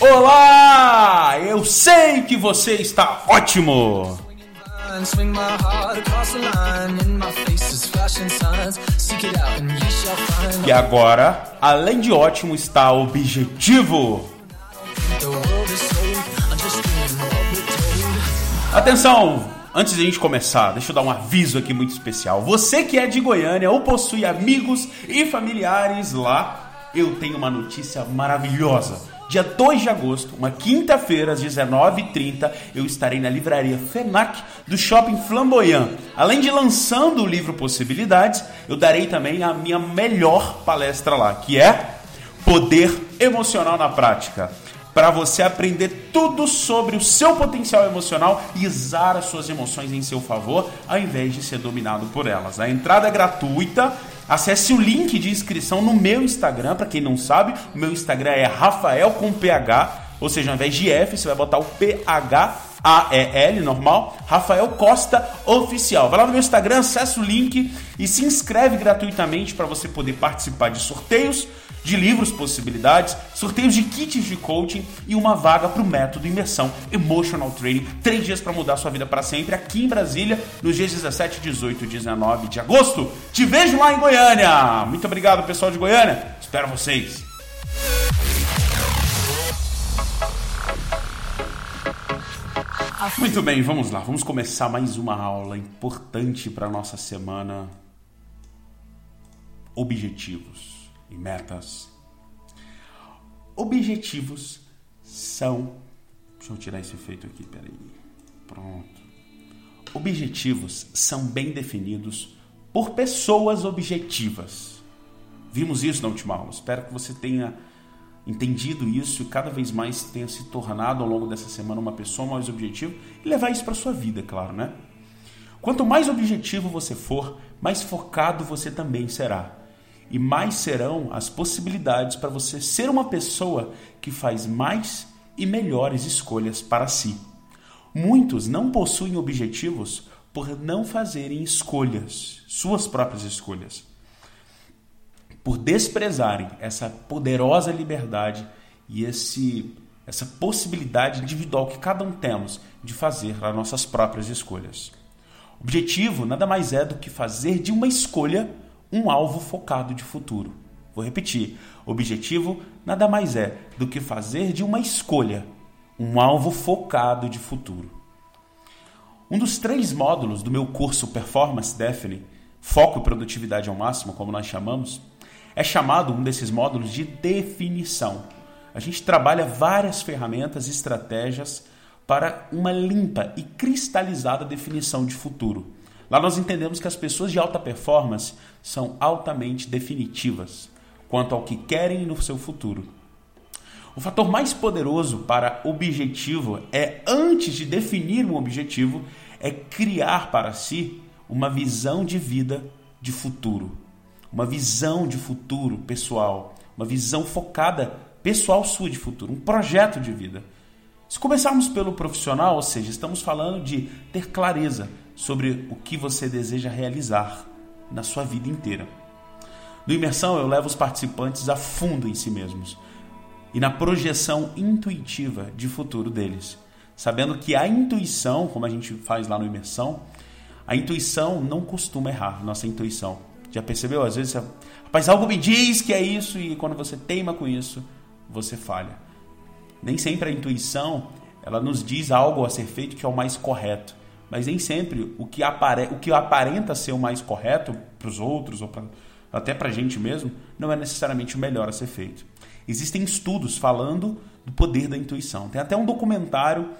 Olá! Eu sei que você está ótimo! And swing my heart across the line. In my face is flashing signs. Seek it out and ye shall find. E agora, além de ótimo, está objetivo. Atenção! Antes de a gente começar, deixa eu dar um aviso aqui muito especial. Você que é de Goiânia ou possui amigos e familiares lá, eu tenho uma notícia maravilhosa. Dia 2 de agosto, uma quinta-feira, às 19h30, eu estarei na livraria FENAC do Shopping Flamboyant. Além de lançando o livro Possibilidades, eu darei também a minha melhor palestra lá, que é Poder Emocional na Prática para você aprender tudo sobre o seu potencial emocional e usar as suas emoções em seu favor, ao invés de ser dominado por elas. A entrada é gratuita. Acesse o link de inscrição no meu Instagram, para quem não sabe, o meu Instagram é Rafael com PH, ou seja, ao invés de F, você vai botar o PH A-E-L, normal, Rafael Costa Oficial. Vai lá no meu Instagram, acessa o link e se inscreve gratuitamente para você poder participar de sorteios de livros possibilidades, sorteios de kits de coaching e uma vaga para o método imersão Emotional Training. Três dias para mudar sua vida para sempre aqui em Brasília, nos dias 17, 18 e 19 de agosto. Te vejo lá em Goiânia. Muito obrigado, pessoal de Goiânia. Espero vocês. Muito bem, vamos lá. Vamos começar mais uma aula importante para nossa semana. Objetivos e metas. Objetivos são. Deixa eu tirar esse efeito aqui, peraí. Pronto. Objetivos são bem definidos por pessoas objetivas. Vimos isso na última aula. Espero que você tenha entendido isso e cada vez mais tenha se tornado ao longo dessa semana uma pessoa mais objetiva e levar isso para sua vida, claro, né? Quanto mais objetivo você for, mais focado você também será. E mais serão as possibilidades para você ser uma pessoa que faz mais e melhores escolhas para si. Muitos não possuem objetivos por não fazerem escolhas, suas próprias escolhas por desprezarem essa poderosa liberdade e esse, essa possibilidade individual que cada um temos de fazer as nossas próprias escolhas. O objetivo nada mais é do que fazer de uma escolha um alvo focado de futuro. Vou repetir: objetivo nada mais é do que fazer de uma escolha um alvo focado de futuro. Um dos três módulos do meu curso Performance Deafening, Foco e Produtividade ao Máximo, como nós chamamos, é chamado um desses módulos de definição. A gente trabalha várias ferramentas e estratégias para uma limpa e cristalizada definição de futuro. Lá nós entendemos que as pessoas de alta performance são altamente definitivas quanto ao que querem no seu futuro. O fator mais poderoso para objetivo é, antes de definir um objetivo, é criar para si uma visão de vida de futuro uma visão de futuro pessoal, uma visão focada pessoal sua de futuro, um projeto de vida. Se começarmos pelo profissional, ou seja, estamos falando de ter clareza sobre o que você deseja realizar na sua vida inteira. No imersão, eu levo os participantes a fundo em si mesmos e na projeção intuitiva de futuro deles, sabendo que a intuição, como a gente faz lá no imersão, a intuição não costuma errar, nossa intuição. Já percebeu? Às vezes, rapaz, algo me diz que é isso e quando você teima com isso, você falha. Nem sempre a intuição ela nos diz algo a ser feito que é o mais correto, mas nem sempre o que, apare... o que aparenta ser o mais correto para os outros ou pra... até para a gente mesmo não é necessariamente o melhor a ser feito. Existem estudos falando do poder da intuição. Tem até um documentário,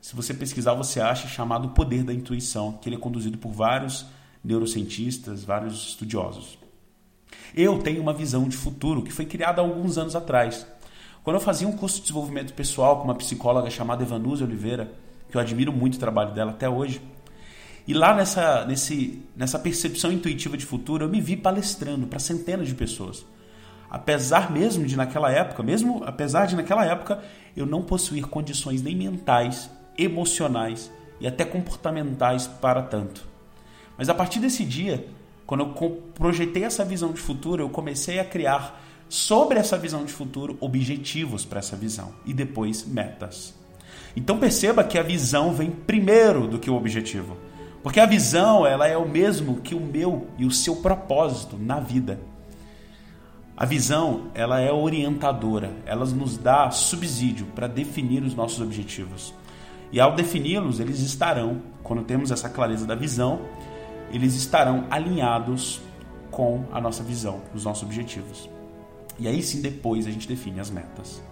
se você pesquisar você acha, chamado Poder da Intuição, que ele é conduzido por vários neurocientistas, vários estudiosos. Eu tenho uma visão de futuro que foi criada alguns anos atrás. Quando eu fazia um curso de desenvolvimento pessoal com uma psicóloga chamada Evanuse Oliveira, que eu admiro muito o trabalho dela até hoje, e lá nessa, nesse, nessa percepção intuitiva de futuro, eu me vi palestrando para centenas de pessoas. apesar mesmo de naquela época, mesmo apesar de naquela época eu não possuir condições nem mentais, emocionais e até comportamentais para tanto. Mas a partir desse dia, quando eu projetei essa visão de futuro, eu comecei a criar sobre essa visão de futuro objetivos para essa visão e depois metas. Então perceba que a visão vem primeiro do que o objetivo. Porque a visão, ela é o mesmo que o meu e o seu propósito na vida. A visão, ela é orientadora, ela nos dá subsídio para definir os nossos objetivos. E ao defini-los, eles estarão, quando temos essa clareza da visão, eles estarão alinhados com a nossa visão, os nossos objetivos. E aí sim, depois a gente define as metas.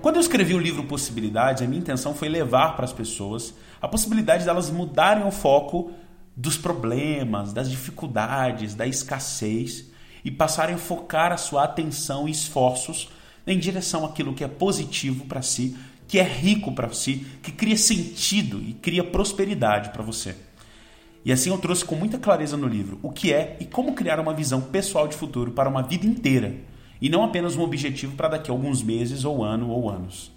Quando eu escrevi o livro Possibilidades, a minha intenção foi levar para as pessoas a possibilidade delas de mudarem o foco dos problemas, das dificuldades, da escassez e passarem a focar a sua atenção e esforços em direção àquilo que é positivo para si, que é rico para si, que cria sentido e cria prosperidade para você. E assim eu trouxe com muita clareza no livro o que é e como criar uma visão pessoal de futuro para uma vida inteira e não apenas um objetivo para daqui a alguns meses ou ano ou anos.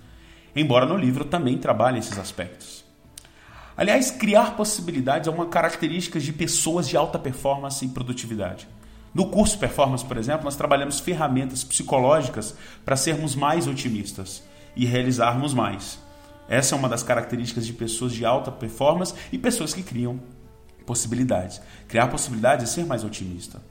Embora no livro também trabalhe esses aspectos. Aliás, criar possibilidades é uma característica de pessoas de alta performance e produtividade. No curso Performance, por exemplo, nós trabalhamos ferramentas psicológicas para sermos mais otimistas e realizarmos mais. Essa é uma das características de pessoas de alta performance e pessoas que criam possibilidades. Criar possibilidades é ser mais otimista.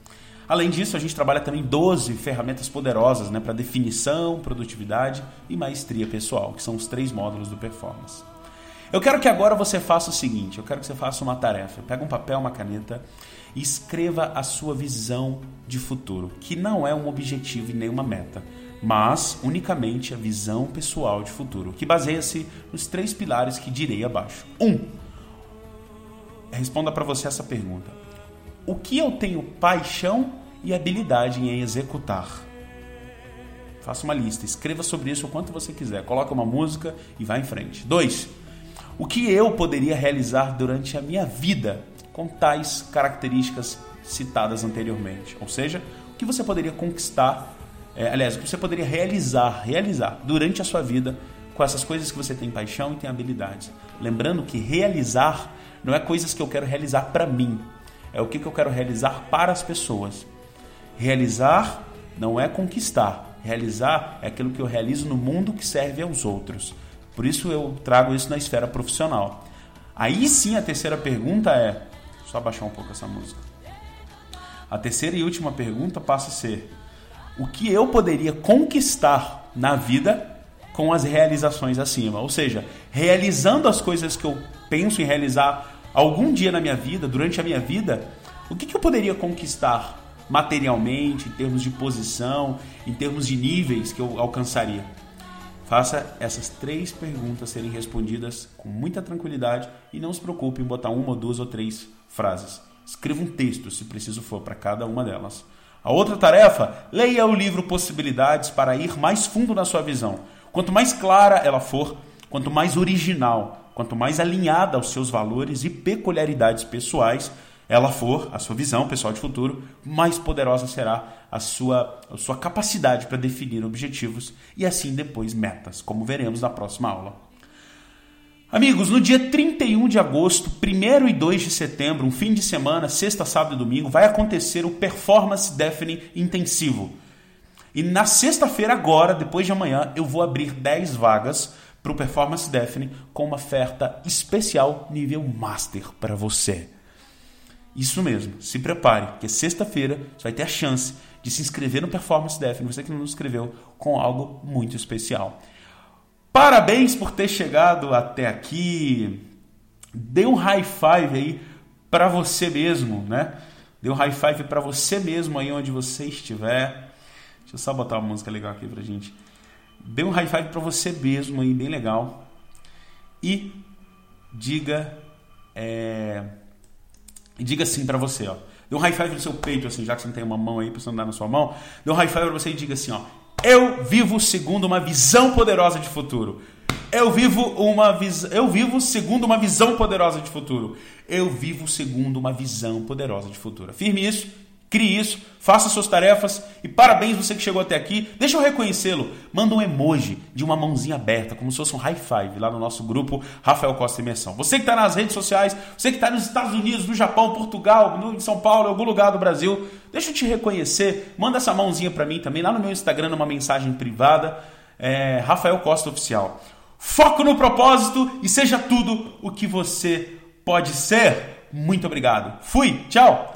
Além disso, a gente trabalha também 12 ferramentas poderosas né, para definição, produtividade e maestria pessoal, que são os três módulos do performance. Eu quero que agora você faça o seguinte: eu quero que você faça uma tarefa. Pega um papel, uma caneta e escreva a sua visão de futuro, que não é um objetivo e nem uma meta, mas unicamente a visão pessoal de futuro, que baseia-se nos três pilares que direi abaixo. 1. Um, responda para você essa pergunta: o que eu tenho paixão e habilidade em executar. Faça uma lista, escreva sobre isso o quanto você quiser, coloque uma música e vá em frente. 2. O que eu poderia realizar durante a minha vida com tais características citadas anteriormente? Ou seja, o que você poderia conquistar, é, aliás, o que você poderia realizar, realizar durante a sua vida com essas coisas que você tem paixão e tem habilidades. Lembrando que realizar não é coisas que eu quero realizar para mim, é o que, eu quero realizar para as pessoas. Realizar não é conquistar. Realizar é aquilo que eu realizo no mundo que serve aos outros. Por isso eu trago isso na esfera profissional. Aí sim a terceira pergunta é. Só baixar um pouco essa música. A terceira e última pergunta passa a ser: o que eu poderia conquistar na vida com as realizações acima? Ou seja, realizando as coisas que eu penso em realizar algum dia na minha vida, durante a minha vida, o que, que eu poderia conquistar materialmente, em termos de posição, em termos de níveis que eu alcançaria? Faça essas três perguntas serem respondidas com muita tranquilidade e não se preocupe em botar uma, duas ou três frases. Escreva um texto, se preciso for, para cada uma delas. A outra tarefa, leia o livro Possibilidades para ir mais fundo na sua visão. Quanto mais clara ela for, quanto mais original, Quanto mais alinhada aos seus valores e peculiaridades pessoais ela for, a sua visão pessoal de futuro, mais poderosa será a sua, a sua capacidade para definir objetivos e assim depois metas, como veremos na próxima aula. Amigos, no dia 31 de agosto, 1 e 2 de setembro, um fim de semana, sexta, sábado e domingo, vai acontecer o Performance Deafening Intensivo. E na sexta-feira, agora, depois de amanhã, eu vou abrir 10 vagas para o Performance Deafening com uma oferta especial nível Master para você. Isso mesmo, se prepare, que sexta-feira você vai ter a chance de se inscrever no Performance Deafening, você que não se inscreveu, com algo muito especial. Parabéns por ter chegado até aqui. Dê um high five aí para você mesmo, né? Dê um high five para você mesmo aí onde você estiver. Deixa eu só botar uma música legal aqui pra gente. Dê um high five para você mesmo aí, bem legal. E diga. É... Diga assim para você, ó. Dê um high five no seu peito, assim, já que você não tem uma mão aí para você andar na sua mão. Dê um high five para você e diga assim, ó. Eu vivo segundo uma visão poderosa de futuro. Eu vivo uma visão. Eu vivo segundo uma visão poderosa de futuro. Eu vivo segundo uma visão poderosa de futuro. Firme isso Crie isso, faça suas tarefas e parabéns você que chegou até aqui. Deixa eu reconhecê-lo. Manda um emoji de uma mãozinha aberta, como se fosse um high five lá no nosso grupo Rafael Costa Imersão. Você que está nas redes sociais, você que está nos Estados Unidos, no Japão, Portugal, no, em São Paulo, em algum lugar do Brasil, deixa eu te reconhecer. Manda essa mãozinha para mim também lá no meu Instagram, numa mensagem privada. É, Rafael Costa Oficial. Foco no propósito e seja tudo o que você pode ser. Muito obrigado. Fui, tchau.